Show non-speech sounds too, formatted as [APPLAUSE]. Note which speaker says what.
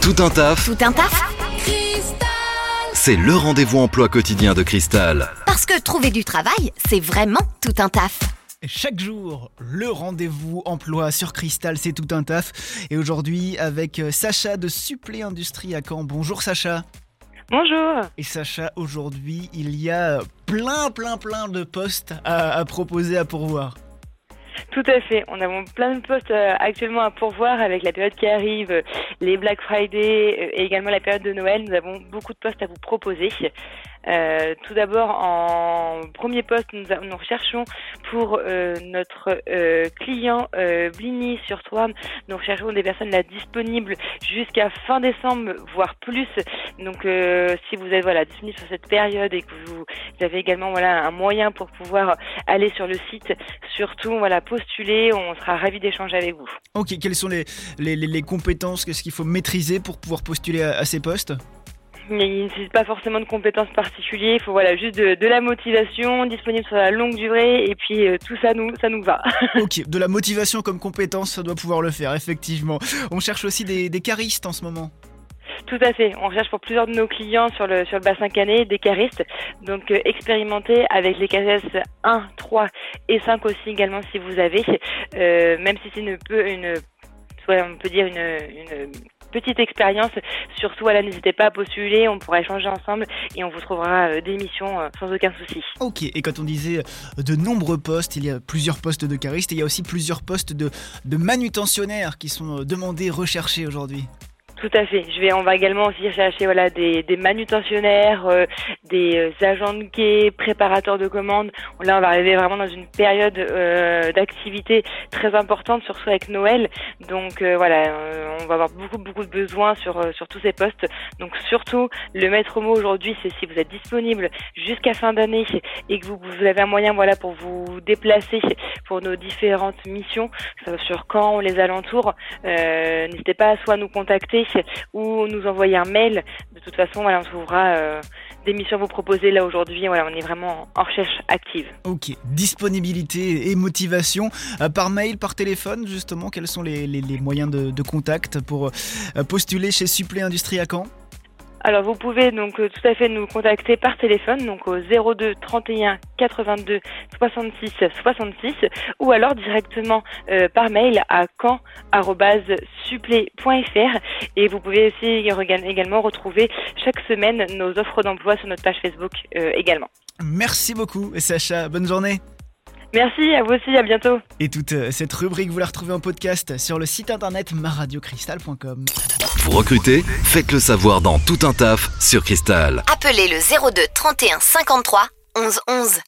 Speaker 1: Tout un taf,
Speaker 2: Tout un taf
Speaker 1: c'est le rendez-vous emploi quotidien de Cristal.
Speaker 2: Parce que trouver du travail, c'est vraiment tout un taf.
Speaker 3: Chaque jour, le rendez-vous emploi sur Cristal, c'est tout un taf. Et aujourd'hui, avec euh, Sacha de Supplé Industrie à Caen. Bonjour Sacha.
Speaker 4: Bonjour.
Speaker 3: Et Sacha, aujourd'hui, il y a plein, plein, plein de postes à, à proposer, à pourvoir.
Speaker 4: Tout à fait. On a plein de postes euh, actuellement à pourvoir avec la période qui arrive, euh, les Black Friday euh, et également la période de Noël. Nous avons beaucoup de postes à vous proposer. Euh, tout d'abord, en premier poste, nous, recherchons pour euh, notre euh, client euh, Blini sur Tourne, nous recherchons des personnes là disponibles jusqu'à fin décembre, voire plus. Donc, euh, si vous êtes voilà disponible sur cette période et que vous, avez également voilà un moyen pour pouvoir aller sur le site, surtout voilà postuler, on sera ravis d'échanger avec vous.
Speaker 3: Ok, quelles sont les, les, les- compétences, qu'est-ce qu'il faut maîtriser pour pouvoir postuler à ces postes?
Speaker 4: Mais il ne nécessite pas forcément de compétences particulières, il faut voilà juste de, de la motivation, disponible sur la longue durée, et puis euh, tout ça nous ça nous va. [LAUGHS]
Speaker 3: Ok, de la motivation comme compétence, ça doit pouvoir le faire, effectivement. On cherche aussi des, des caristes en ce moment.
Speaker 4: Tout à fait. On recherche pour plusieurs de nos clients sur le sur le bassin canet des caristes, donc euh, expérimentés avec les cases 1, 3 et 5 aussi également si vous avez, Euh, même si c'est une peu une on peut dire une, une petite expérience. Surtout, voilà, n'hésitez pas à postuler, on pourra échanger ensemble et on vous trouvera euh, des missions euh, sans aucun souci.
Speaker 3: Ok, et quand on disait euh, de nombreux postes, il y a plusieurs postes de caristes et il y a aussi plusieurs postes de, de manutentionnaires qui sont demandés, recherchés aujourd'hui.
Speaker 4: Tout à fait. Je vais, on va également aussi chercher voilà des, des manutentionnaires, euh, des euh, agents de quai, préparateurs de commandes. Là, on va arriver vraiment dans une période euh, d'activité très importante, surtout avec Noël. Donc euh, voilà, euh, on va avoir beaucoup beaucoup de besoins sur euh, sur tous ces postes. Donc surtout, le maître mot aujourd'hui, c'est si vous êtes disponible jusqu'à fin d'année et que vous, vous avez un moyen voilà pour vous déplacer pour nos différentes missions sur Caen les alentours. N'hésitez pas à soit nous contacter ou nous envoyer un mail. De toute façon, voilà, on trouvera euh, des missions à vous proposer là aujourd'hui. Voilà, on est vraiment en recherche active.
Speaker 3: Ok, disponibilité et motivation. Euh, par mail, par téléphone, justement, quels sont les, les- les moyens de, de contact pour euh, postuler chez Supplé Industrie à Caen?
Speaker 4: Alors vous pouvez donc euh, tout à fait nous contacter par téléphone, donc au 02 31 82 66 66, ou alors directement euh, par mail à et vous pouvez aussi également retrouver chaque semaine nos offres d'emploi sur notre page Facebook euh, également.
Speaker 3: Merci beaucoup, Sacha. Bonne journée.
Speaker 4: Merci à vous aussi, à bientôt.
Speaker 3: Et toute euh, cette rubrique, vous la retrouvez en podcast sur le site internet maradiocristal.com.
Speaker 1: Vous recrutez Faites le savoir dans Tout un taf sur Cristal.
Speaker 2: Appelez le 02 31 53 11 11.